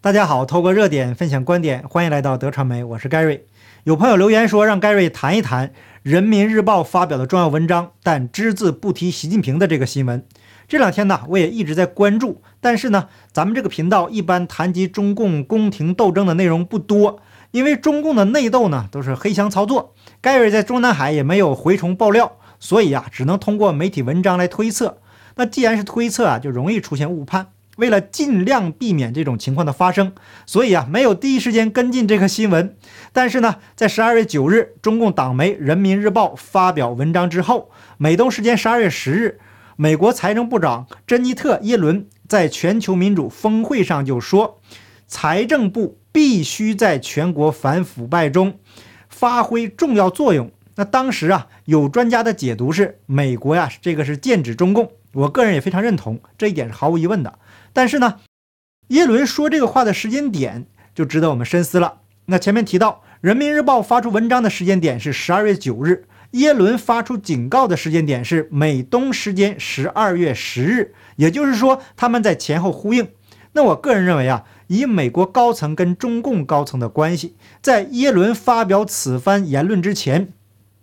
大家好，透过热点分享观点，欢迎来到德传媒，我是盖瑞。有朋友留言说让盖瑞谈一谈人民日报发表的重要文章，但只字不提习近平的这个新闻。这两天呢，我也一直在关注，但是呢，咱们这个频道一般谈及中共宫廷斗争的内容不多，因为中共的内斗呢都是黑箱操作，盖瑞在中南海也没有蛔虫爆料，所以啊，只能通过媒体文章来推测。那既然是推测啊，就容易出现误判。为了尽量避免这种情况的发生，所以啊，没有第一时间跟进这个新闻。但是呢，在十二月九日，中共党媒《人民日报》发表文章之后，美东时间十二月十日，美国财政部长珍妮特·耶伦在全球民主峰会上就说，财政部必须在全国反腐败中发挥重要作用。那当时啊，有专家的解读是，美国呀，这个是剑指中共。我个人也非常认同这一点，是毫无疑问的。但是呢，耶伦说这个话的时间点就值得我们深思了。那前面提到，《人民日报》发出文章的时间点是十二月九日，耶伦发出警告的时间点是美东时间十二月十日，也就是说他们在前后呼应。那我个人认为啊，以美国高层跟中共高层的关系，在耶伦发表此番言论之前。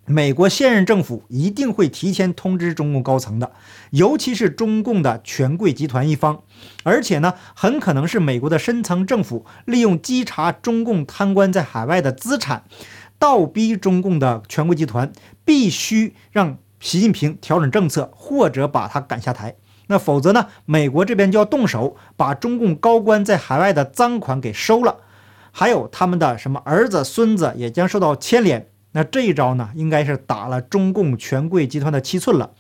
美国现任政府一定会提前通知中共高层的，尤其是中共的权贵集团一方，而且呢，很可能是美国的深层政府利用稽查中共贪官在海外的资产，倒逼中共的权贵集团必须让习近平调整政策，或者把他赶下台。那否则呢，美国这边就要动手把中共高官在海外的赃款给收了，还有他们的什么儿子、孙子也将受到牵连。那这一招呢，应该是打了中共权贵集团的七寸了。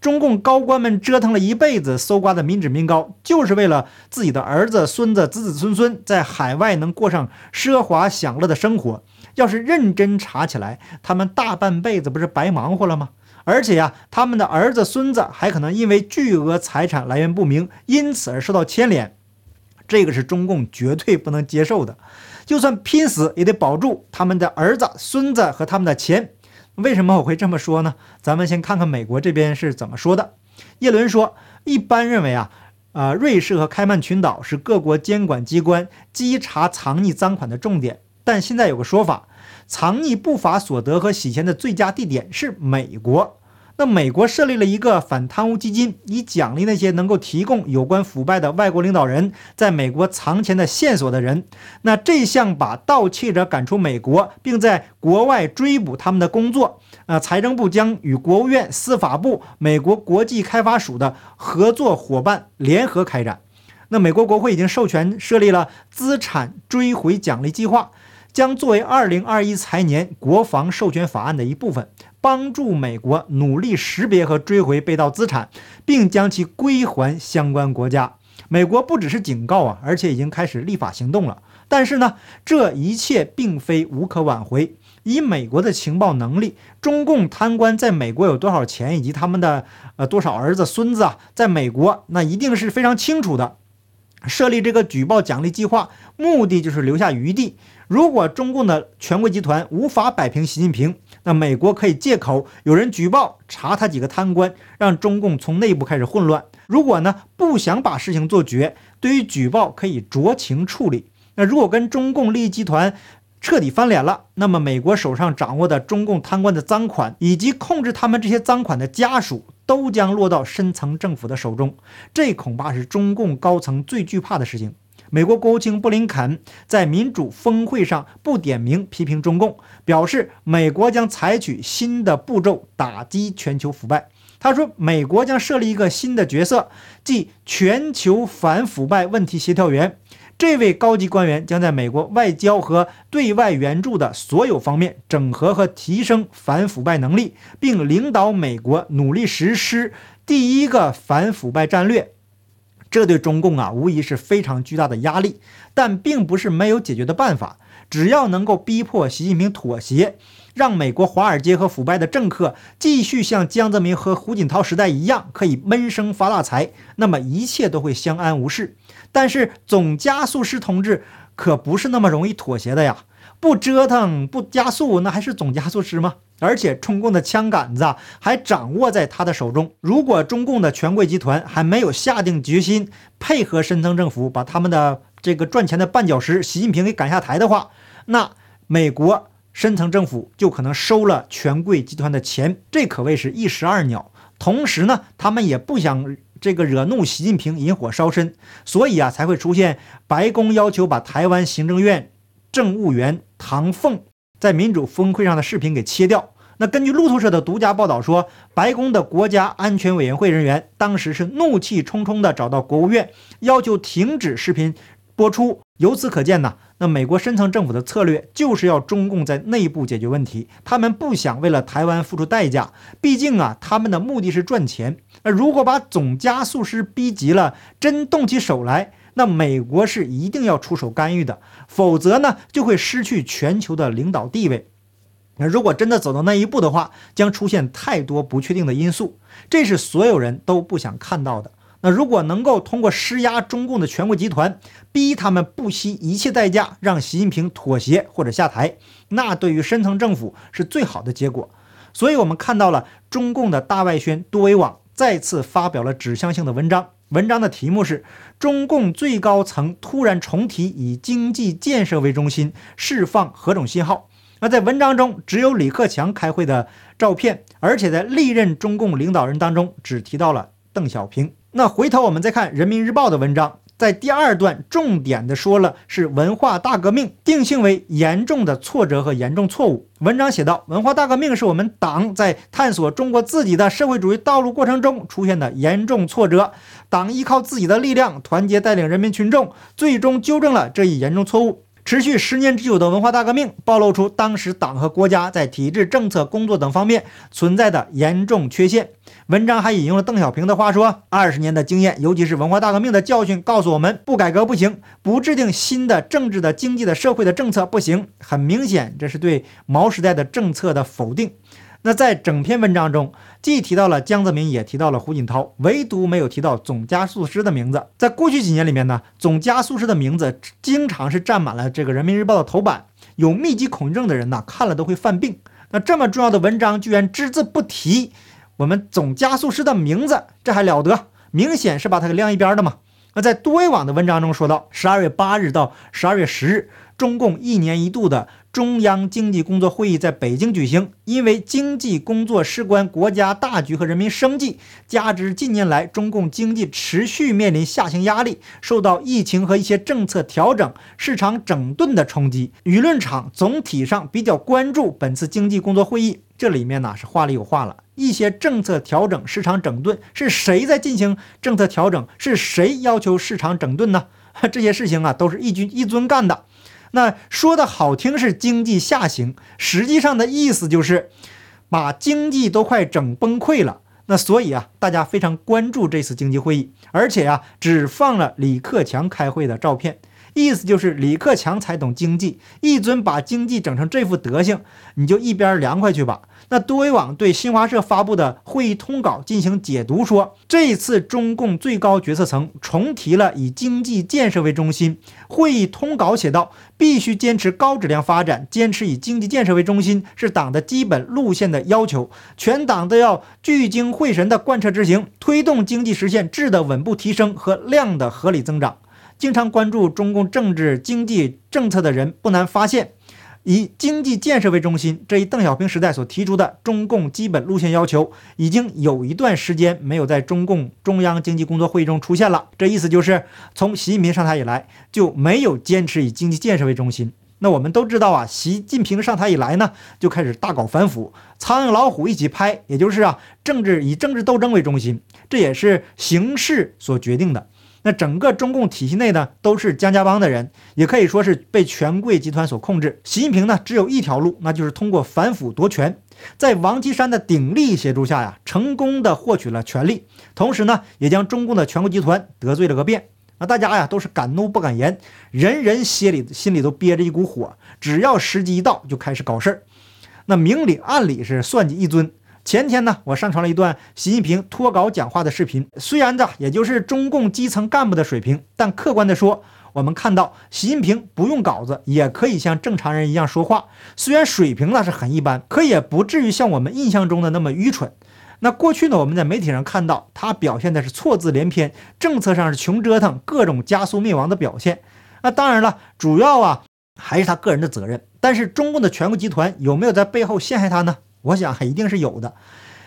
中共高官们折腾了一辈子，搜刮的民脂民膏，就是为了自己的儿子、孙子、子子孙孙在海外能过上奢华享乐的生活。要是认真查起来，他们大半辈子不是白忙活了吗？而且呀，他们的儿子、孙子还可能因为巨额财产来源不明，因此而受到牵连。这个是中共绝对不能接受的。就算拼死也得保住他们的儿子、孙子和他们的钱。为什么我会这么说呢？咱们先看看美国这边是怎么说的。叶伦说，一般认为啊，呃，瑞士和开曼群岛是各国监管机关稽查藏匿赃款的重点，但现在有个说法，藏匿不法所得和洗钱的最佳地点是美国。那美国设立了一个反贪污基金，以奖励那些能够提供有关腐败的外国领导人在美国藏钱的线索的人。那这项把盗窃者赶出美国，并在国外追捕他们的工作，呃，财政部将与国务院、司法部、美国国际开发署的合作伙伴联合开展。那美国国会已经授权设立了资产追回奖励计划，将作为2021财年国防授权法案的一部分。帮助美国努力识别和追回被盗资产，并将其归还相关国家。美国不只是警告啊，而且已经开始立法行动了。但是呢，这一切并非无可挽回。以美国的情报能力，中共贪官在美国有多少钱，以及他们的呃多少儿子孙子啊，在美国那一定是非常清楚的。设立这个举报奖励计划，目的就是留下余地。如果中共的权贵集团无法摆平习近平，那美国可以借口有人举报查他几个贪官，让中共从内部开始混乱。如果呢不想把事情做绝，对于举报可以酌情处理。那如果跟中共利益集团彻底翻脸了，那么美国手上掌握的中共贪官的赃款，以及控制他们这些赃款的家属，都将落到深层政府的手中。这恐怕是中共高层最惧怕的事情。美国国务卿布林肯在民主峰会上不点名批评中共，表示美国将采取新的步骤打击全球腐败。他说，美国将设立一个新的角色，即全球反腐败问题协调员。这位高级官员将在美国外交和对外援助的所有方面整合和提升反腐败能力，并领导美国努力实施第一个反腐败战略。这对中共啊，无疑是非常巨大的压力，但并不是没有解决的办法。只要能够逼迫习近平妥协，让美国华尔街和腐败的政客继续像江泽民和胡锦涛时代一样可以闷声发大财，那么一切都会相安无事。但是总加速师同志可不是那么容易妥协的呀。不折腾不加速，那还是总加速师吗？而且中共的枪杆子还掌握在他的手中。如果中共的权贵集团还没有下定决心配合深层政府，把他们的这个赚钱的绊脚石习近平给赶下台的话，那美国深层政府就可能收了权贵集团的钱，这可谓是一石二鸟。同时呢，他们也不想这个惹怒习近平，引火烧身，所以啊，才会出现白宫要求把台湾行政院政务员唐凤在民主峰会上的视频给切掉。那根据路透社的独家报道说，白宫的国家安全委员会人员当时是怒气冲冲地找到国务院，要求停止视频播出。由此可见呢，那美国深层政府的策略就是要中共在内部解决问题，他们不想为了台湾付出代价。毕竟啊，他们的目的是赚钱。那如果把总加速师逼急了，真动起手来，那美国是一定要出手干预的，否则呢，就会失去全球的领导地位。那如果真的走到那一步的话，将出现太多不确定的因素，这是所有人都不想看到的。那如果能够通过施压中共的权贵集团，逼他们不惜一切代价让习近平妥协或者下台，那对于深层政府是最好的结果。所以，我们看到了中共的大外宣多维网再次发表了指向性的文章，文章的题目是“中共最高层突然重提以经济建设为中心，释放何种信号？”那在文章中只有李克强开会的照片，而且在历任中共领导人当中只提到了邓小平。那回头我们再看人民日报的文章，在第二段重点的说了是文化大革命定性为严重的挫折和严重错误。文章写道，文化大革命是我们党在探索中国自己的社会主义道路过程中出现的严重挫折，党依靠自己的力量团结带领人民群众，最终纠正了这一严重错误。持续十年之久的文化大革命，暴露出当时党和国家在体制、政策、工作等方面存在的严重缺陷。文章还引用了邓小平的话说：“二十年的经验，尤其是文化大革命的教训，告诉我们，不改革不行，不制定新的政治的、经济的、社会的政策不行。”很明显，这是对毛时代的政策的否定。那在整篇文章中，既提到了江泽民，也提到了胡锦涛，唯独没有提到总加速师的名字。在过去几年里面呢，总加速师的名字经常是占满了这个人民日报的头版。有密集恐惧症的人呢，看了都会犯病。那这么重要的文章，居然只字不提我们总加速师的名字，这还了得？明显是把他给晾一边的嘛。那在多维网的文章中说到，十二月八日到十二月十日，中共一年一度的。中央经济工作会议在北京举行，因为经济工作事关国家大局和人民生计，加之近年来中共经济持续面临下行压力，受到疫情和一些政策调整、市场整顿的冲击，舆论场总体上比较关注本次经济工作会议。这里面呢是话里有话了，一些政策调整、市场整顿是谁在进行政策调整？是谁要求市场整顿呢？这些事情啊都是一军一尊干的。那说的好听是经济下行，实际上的意思就是把经济都快整崩溃了。那所以啊，大家非常关注这次经济会议，而且啊，只放了李克强开会的照片。意思就是李克强才懂经济，一尊把经济整成这副德行，你就一边凉快去吧。那多维网对新华社发布的会议通稿进行解读说，这一次中共最高决策层重提了以经济建设为中心。会议通稿写道，必须坚持高质量发展，坚持以经济建设为中心是党的基本路线的要求，全党都要聚精会神地贯彻执行，推动经济实现质的稳步提升和量的合理增长。经常关注中共政治经济政策的人不难发现，以经济建设为中心这一邓小平时代所提出的中共基本路线要求，已经有一段时间没有在中共中央经济工作会议中出现了。这意思就是，从习近平上台以来就没有坚持以经济建设为中心。那我们都知道啊，习近平上台以来呢，就开始大搞反腐，苍蝇老虎一起拍，也就是啊，政治以政治斗争为中心，这也是形势所决定的。那整个中共体系内呢，都是江家帮的人，也可以说是被权贵集团所控制。习近平呢，只有一条路，那就是通过反腐夺权。在王岐山的鼎力协助下呀，成功的获取了权力，同时呢，也将中共的权贵集团得罪了个遍。那大家呀，都是敢怒不敢言，人人心里心里都憋着一股火，只要时机一到，就开始搞事儿。那明里暗里是算计一尊。前天呢，我上传了一段习近平脱稿讲话的视频。虽然这也就是中共基层干部的水平，但客观的说，我们看到习近平不用稿子也可以像正常人一样说话。虽然水平那是很一般，可也不至于像我们印象中的那么愚蠢。那过去呢，我们在媒体上看到他表现的是错字连篇，政策上是穷折腾，各种加速灭亡的表现。那当然了，主要啊还是他个人的责任。但是中共的全国集团有没有在背后陷害他呢？我想一定是有的。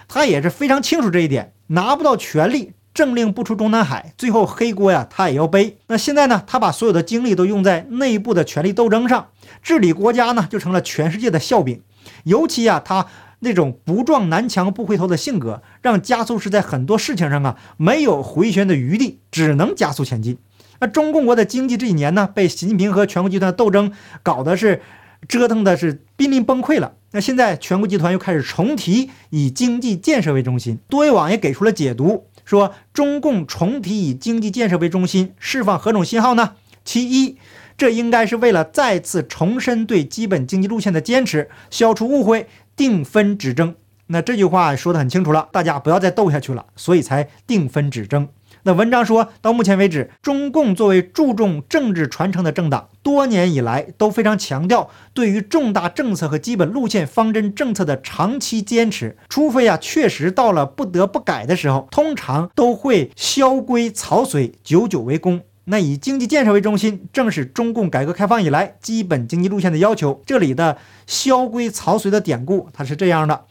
他也是非常清楚这一点，拿不到权力，政令不出中南海，最后黑锅呀他也要背。那现在呢，他把所有的精力都用在内部的权力斗争上，治理国家呢就成了全世界的笑柄。尤其啊，他那种不撞南墙不回头的性格，让加速是在很多事情上啊没有回旋的余地，只能加速前进。那中共国的经济这几年呢，被习近平和全国集团斗争搞的是折腾的是濒临崩溃了。那现在全国集团又开始重提以经济建设为中心，多维网也给出了解读，说中共重提以经济建设为中心，释放何种信号呢？其一，这应该是为了再次重申对基本经济路线的坚持，消除误会，定分止争。那这句话说得很清楚了，大家不要再斗下去了，所以才定分止争。那文章说到目前为止，中共作为注重政治传承的政党，多年以来都非常强调对于重大政策和基本路线方针政策的长期坚持，除非啊确实到了不得不改的时候，通常都会萧规曹随，久久为功。那以经济建设为中心，正是中共改革开放以来基本经济路线的要求。这里的萧规曹随的典故，它是这样的。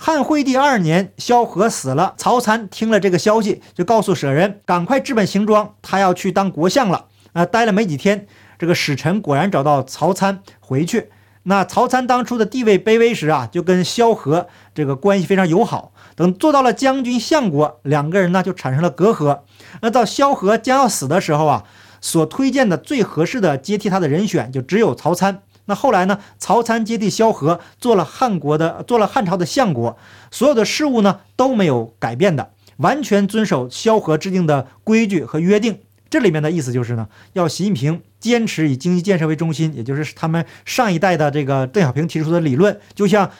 汉惠帝二年，萧何死了。曹参听了这个消息，就告诉舍人赶快置办行装，他要去当国相了。啊，待了没几天，这个使臣果然找到曹参回去。那曹参当初的地位卑微时啊，就跟萧何这个关系非常友好。等做到了将军相国，两个人呢就产生了隔阂。那到萧何将要死的时候啊，所推荐的最合适的接替他的人选，就只有曹参。那后来呢？曹参接替萧何，做了汉国的，做了汉朝的相国，所有的事务呢都没有改变的，完全遵守萧何制定的规矩和约定。这里面的意思就是呢，要习近平坚持以经济建设为中心，也就是他们上一代的这个邓小平提出的理论，就像。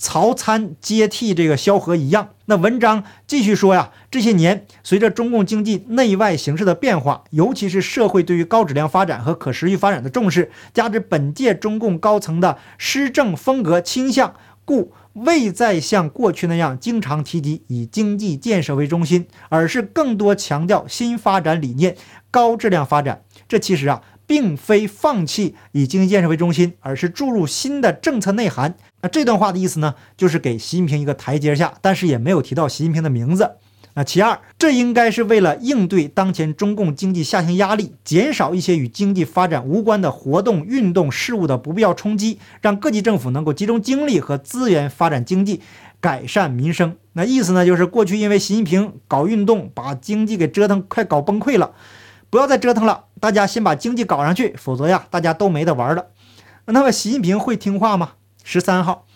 曹参接替这个萧何一样，那文章继续说呀，这些年随着中共经济内外形势的变化，尤其是社会对于高质量发展和可持续发展的重视，加之本届中共高层的施政风格倾向，故未再像过去那样经常提及以经济建设为中心，而是更多强调新发展理念、高质量发展。这其实啊。并非放弃以经济建设为中心，而是注入新的政策内涵。那这段话的意思呢，就是给习近平一个台阶下，但是也没有提到习近平的名字。那其二，这应该是为了应对当前中共经济下行压力，减少一些与经济发展无关的活动、运动事务的不必要冲击，让各级政府能够集中精力和资源发展经济，改善民生。那意思呢，就是过去因为习近平搞运动，把经济给折腾快搞崩溃了。不要再折腾了，大家先把经济搞上去，否则呀，大家都没得玩了。那么，习近平会听话吗？十三号，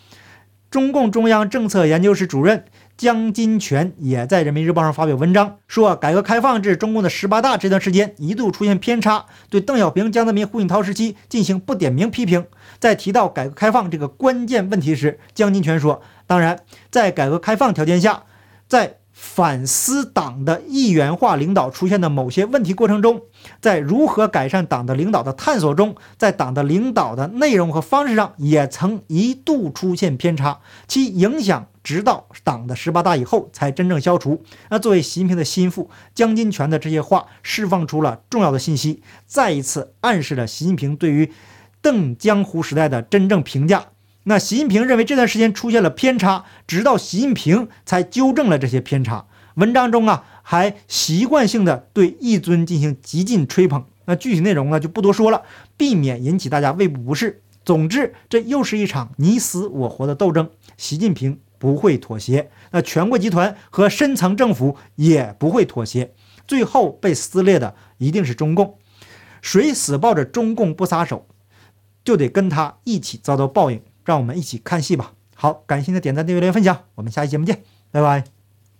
中共中央政策研究室主任江金泉也在人民日报上发表文章，说改革开放至中共的十八大这段时间一度出现偏差，对邓小平、江泽民、胡锦涛时期进行不点名批评。在提到改革开放这个关键问题时，江金泉说：“当然，在改革开放条件下，在。”反思党的一元化领导出现的某些问题过程中，在如何改善党的领导的探索中，在党的领导的内容和方式上也曾一度出现偏差，其影响直到党的十八大以后才真正消除。那作为习近平的心腹江金泉的这些话，释放出了重要的信息，再一次暗示了习近平对于邓江湖时代的真正评价。那习近平认为这段时间出现了偏差，直到习近平才纠正了这些偏差。文章中啊，还习惯性的对一尊进行极尽吹捧。那具体内容呢，就不多说了，避免引起大家胃部不适。总之，这又是一场你死我活的斗争，习近平不会妥协，那全国集团和深层政府也不会妥协，最后被撕裂的一定是中共。谁死抱着中共不撒手，就得跟他一起遭到报应。让我们一起看戏吧。好，感谢您的点赞、订阅、留言、分享，我们下期节目见，拜拜。